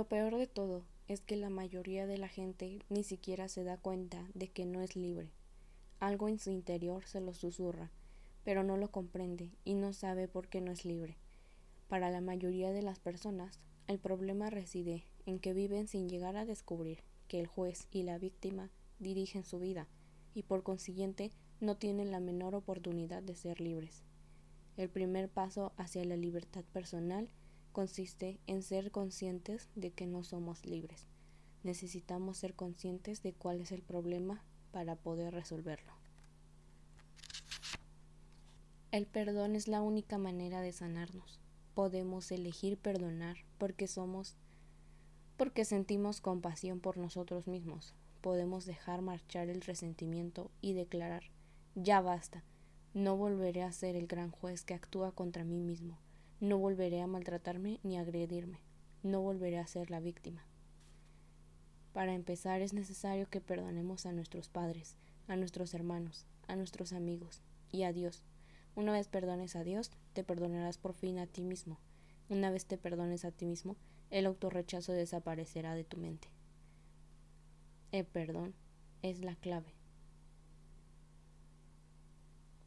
Lo peor de todo es que la mayoría de la gente ni siquiera se da cuenta de que no es libre. Algo en su interior se lo susurra, pero no lo comprende y no sabe por qué no es libre. Para la mayoría de las personas, el problema reside en que viven sin llegar a descubrir que el juez y la víctima dirigen su vida y por consiguiente no tienen la menor oportunidad de ser libres. El primer paso hacia la libertad personal consiste en ser conscientes de que no somos libres. Necesitamos ser conscientes de cuál es el problema para poder resolverlo. El perdón es la única manera de sanarnos. Podemos elegir perdonar porque somos porque sentimos compasión por nosotros mismos. Podemos dejar marchar el resentimiento y declarar ya basta. No volveré a ser el gran juez que actúa contra mí mismo. No volveré a maltratarme ni a agredirme. No volveré a ser la víctima. Para empezar es necesario que perdonemos a nuestros padres, a nuestros hermanos, a nuestros amigos y a Dios. Una vez perdones a Dios, te perdonarás por fin a ti mismo. Una vez te perdones a ti mismo, el autorrechazo desaparecerá de tu mente. El perdón es la clave.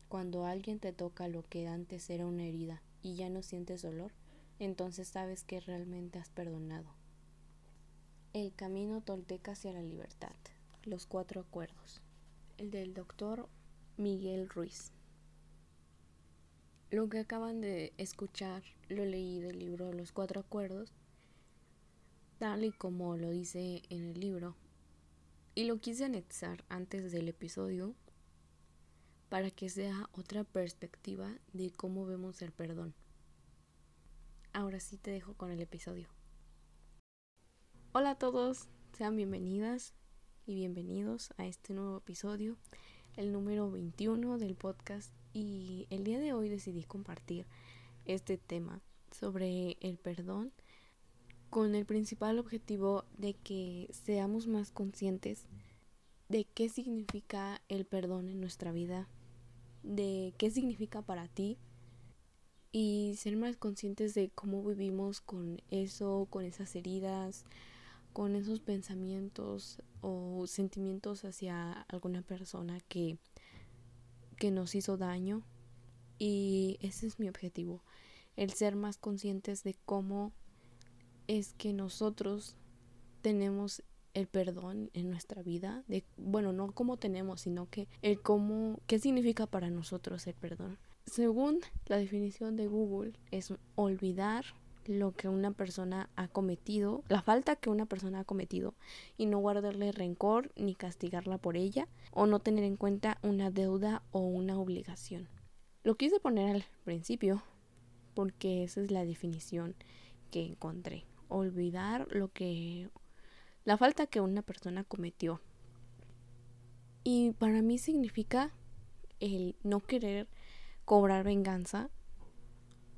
Cuando alguien te toca lo que antes era una herida y ya no sientes dolor, entonces sabes que realmente has perdonado. El camino tolteca hacia la libertad. Los cuatro acuerdos. El del doctor Miguel Ruiz. Lo que acaban de escuchar lo leí del libro Los cuatro acuerdos, tal y como lo dice en el libro, y lo quise anexar antes del episodio para que sea otra perspectiva de cómo vemos el perdón. Ahora sí te dejo con el episodio. Hola a todos, sean bienvenidas y bienvenidos a este nuevo episodio, el número 21 del podcast y el día de hoy decidí compartir este tema sobre el perdón con el principal objetivo de que seamos más conscientes de qué significa el perdón en nuestra vida, de qué significa para ti y ser más conscientes de cómo vivimos con eso, con esas heridas, con esos pensamientos o sentimientos hacia alguna persona que, que nos hizo daño. Y ese es mi objetivo, el ser más conscientes de cómo es que nosotros tenemos el perdón en nuestra vida, de bueno, no cómo tenemos, sino que el cómo qué significa para nosotros el perdón. Según la definición de Google, es olvidar lo que una persona ha cometido, la falta que una persona ha cometido y no guardarle rencor ni castigarla por ella o no tener en cuenta una deuda o una obligación. Lo quise poner al principio porque esa es la definición que encontré. Olvidar lo que la falta que una persona cometió. Y para mí significa el no querer cobrar venganza,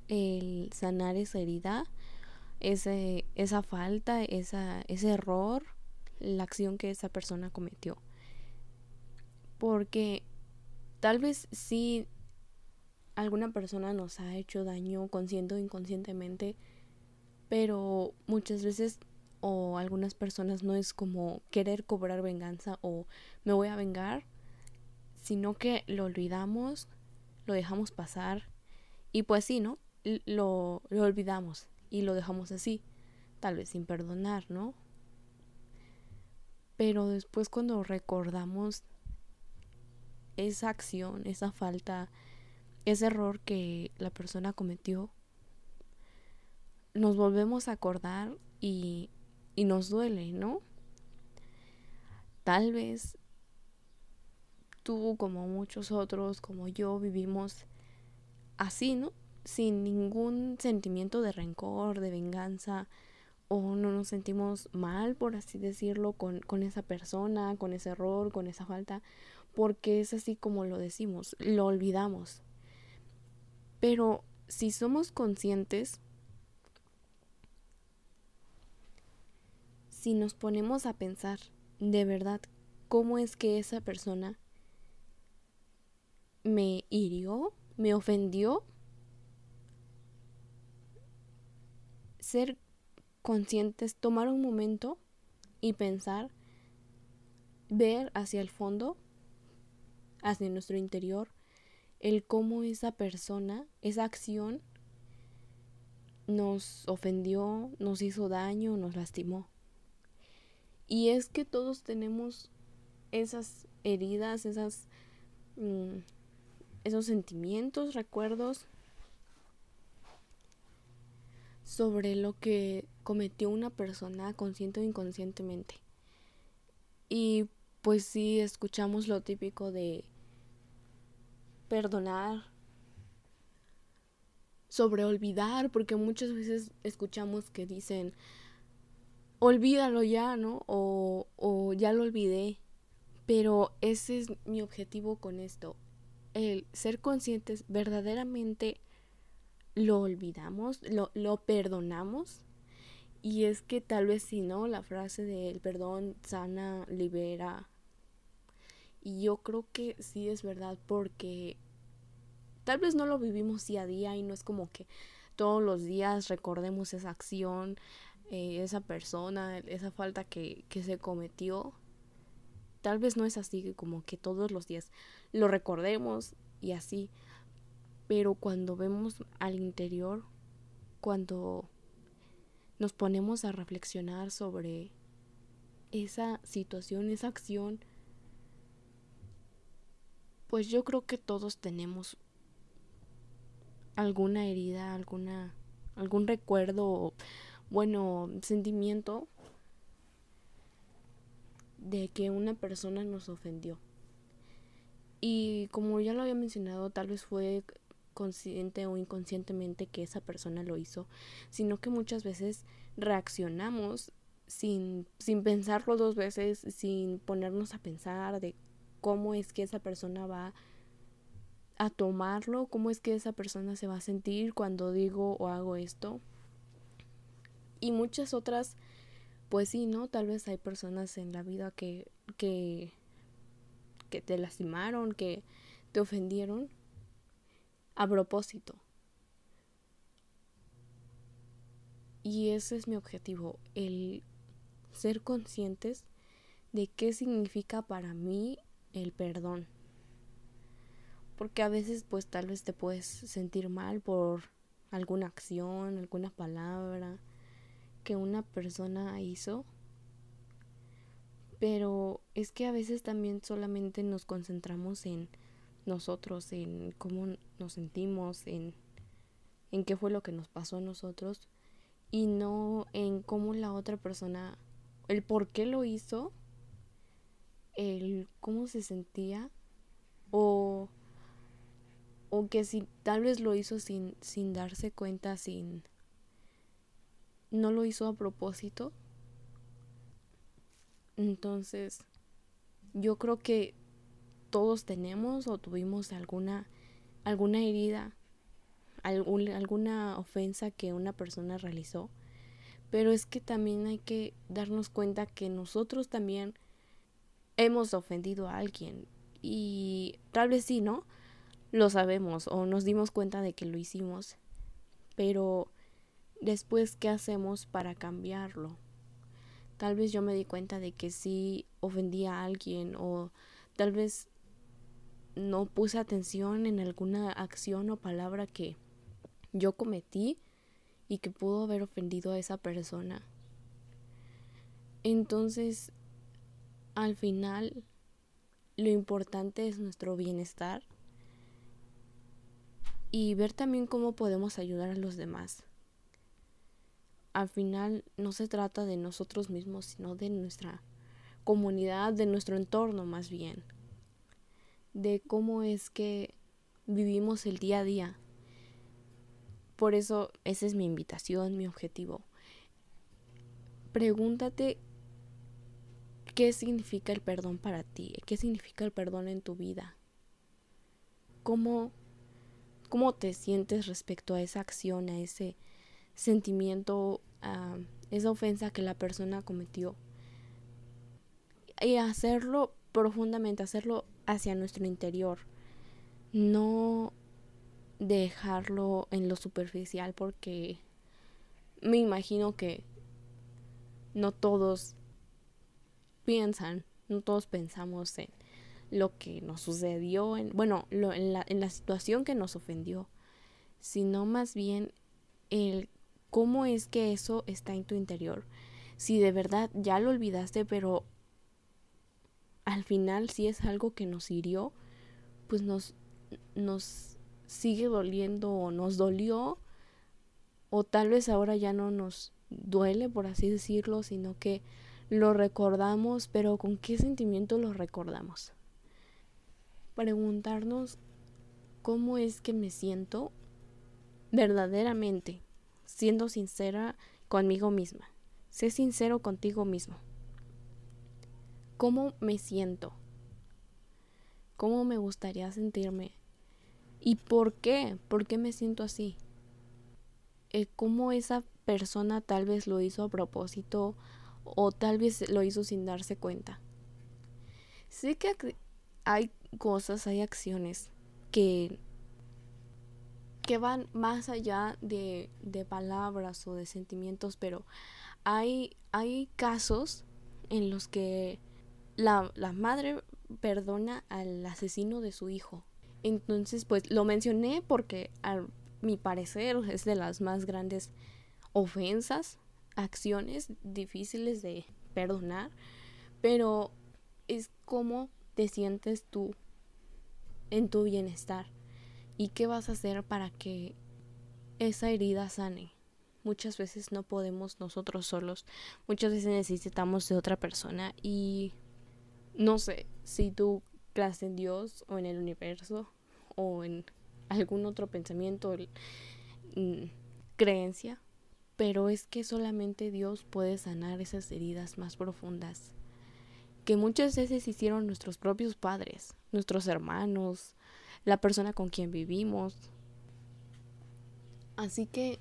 el sanar esa herida, ese, esa falta, esa, ese error, la acción que esa persona cometió. Porque tal vez sí alguna persona nos ha hecho daño consciente o inconscientemente, pero muchas veces o algunas personas no es como querer cobrar venganza o me voy a vengar, sino que lo olvidamos, lo dejamos pasar y pues sí, ¿no? Lo, lo olvidamos y lo dejamos así, tal vez sin perdonar, ¿no? Pero después cuando recordamos esa acción, esa falta, ese error que la persona cometió, nos volvemos a acordar y y nos duele, ¿no? Tal vez tú como muchos otros, como yo, vivimos así, ¿no? Sin ningún sentimiento de rencor, de venganza, o no nos sentimos mal, por así decirlo, con, con esa persona, con ese error, con esa falta, porque es así como lo decimos, lo olvidamos. Pero si somos conscientes si nos ponemos a pensar de verdad cómo es que esa persona me hirió, me ofendió, ser conscientes, tomar un momento y pensar, ver hacia el fondo, hacia nuestro interior, el cómo esa persona, esa acción nos ofendió, nos hizo daño, nos lastimó. Y es que todos tenemos esas heridas, esas, mm, esos sentimientos, recuerdos sobre lo que cometió una persona consciente o inconscientemente. Y pues sí, escuchamos lo típico de perdonar, sobre olvidar, porque muchas veces escuchamos que dicen, olvídalo ya, ¿no? O, o ya lo olvidé. Pero ese es mi objetivo con esto, el ser conscientes verdaderamente lo olvidamos, lo, lo perdonamos. Y es que tal vez si no, la frase del perdón sana, libera. Y yo creo que sí es verdad porque tal vez no lo vivimos día a día y no es como que todos los días recordemos esa acción, eh, esa persona, esa falta que, que se cometió. Tal vez no es así como que todos los días lo recordemos y así. Pero cuando vemos al interior, cuando nos ponemos a reflexionar sobre esa situación, esa acción, pues yo creo que todos tenemos alguna herida, alguna algún recuerdo, bueno, sentimiento de que una persona nos ofendió. Y como ya lo había mencionado, tal vez fue consciente o inconscientemente que esa persona lo hizo, sino que muchas veces reaccionamos sin, sin pensarlo dos veces, sin ponernos a pensar de cómo es que esa persona va a tomarlo, cómo es que esa persona se va a sentir cuando digo o hago esto. Y muchas otras, pues sí, ¿no? Tal vez hay personas en la vida que, que, que te lastimaron, que te ofendieron a propósito. Y ese es mi objetivo, el ser conscientes de qué significa para mí el perdón porque a veces pues tal vez te puedes sentir mal por alguna acción, alguna palabra que una persona hizo. Pero es que a veces también solamente nos concentramos en nosotros, en cómo nos sentimos, en, en qué fue lo que nos pasó a nosotros y no en cómo la otra persona, el por qué lo hizo, el cómo se sentía o o que si tal vez lo hizo sin, sin darse cuenta, sin... no lo hizo a propósito. Entonces, yo creo que todos tenemos o tuvimos alguna, alguna herida, alguna ofensa que una persona realizó. Pero es que también hay que darnos cuenta que nosotros también hemos ofendido a alguien. Y tal vez sí, ¿no? lo sabemos o nos dimos cuenta de que lo hicimos, pero después, ¿qué hacemos para cambiarlo? Tal vez yo me di cuenta de que sí ofendí a alguien o tal vez no puse atención en alguna acción o palabra que yo cometí y que pudo haber ofendido a esa persona. Entonces, al final, lo importante es nuestro bienestar y ver también cómo podemos ayudar a los demás. Al final no se trata de nosotros mismos, sino de nuestra comunidad, de nuestro entorno más bien, de cómo es que vivimos el día a día. Por eso esa es mi invitación, mi objetivo. Pregúntate qué significa el perdón para ti, qué significa el perdón en tu vida, cómo cómo te sientes respecto a esa acción, a ese sentimiento, a esa ofensa que la persona cometió. Y hacerlo profundamente, hacerlo hacia nuestro interior. No dejarlo en lo superficial porque me imagino que no todos piensan, no todos pensamos en lo que nos sucedió, en, bueno, lo, en, la, en la situación que nos ofendió, sino más bien el cómo es que eso está en tu interior. Si de verdad ya lo olvidaste, pero al final si es algo que nos hirió, pues nos, nos sigue doliendo o nos dolió, o tal vez ahora ya no nos duele, por así decirlo, sino que lo recordamos, pero ¿con qué sentimiento lo recordamos? Preguntarnos cómo es que me siento verdaderamente, siendo sincera conmigo misma. Sé sincero contigo mismo. ¿Cómo me siento? ¿Cómo me gustaría sentirme? ¿Y por qué? ¿Por qué me siento así? Eh, ¿Cómo esa persona tal vez lo hizo a propósito o tal vez lo hizo sin darse cuenta? Sé que hay cosas, hay acciones que que van más allá de, de palabras o de sentimientos, pero hay, hay casos en los que la, la madre perdona al asesino de su hijo. Entonces, pues lo mencioné porque a mi parecer es de las más grandes ofensas, acciones difíciles de perdonar, pero es como te sientes tú en tu bienestar y qué vas a hacer para que esa herida sane. Muchas veces no podemos nosotros solos, muchas veces necesitamos de otra persona y no sé si tú crees en Dios o en el universo o en algún otro pensamiento, mm, creencia, pero es que solamente Dios puede sanar esas heridas más profundas que muchas veces hicieron nuestros propios padres, nuestros hermanos, la persona con quien vivimos. Así que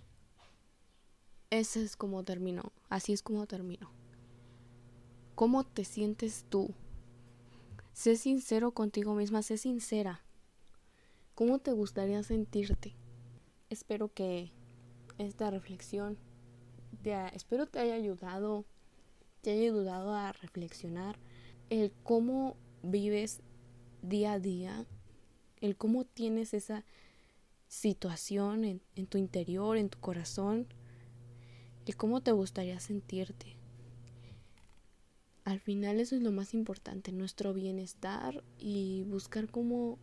ese es como terminó, así es como terminó. ¿Cómo te sientes tú? Sé sincero contigo misma, sé sincera. ¿Cómo te gustaría sentirte? Espero que esta reflexión te espero te haya ayudado, te haya ayudado a reflexionar el cómo vives día a día el cómo tienes esa situación en, en tu interior, en tu corazón, el cómo te gustaría sentirte. Al final eso es lo más importante, nuestro bienestar y buscar cómo,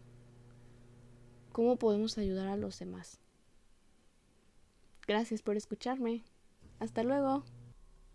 cómo podemos ayudar a los demás. Gracias por escucharme. Hasta luego.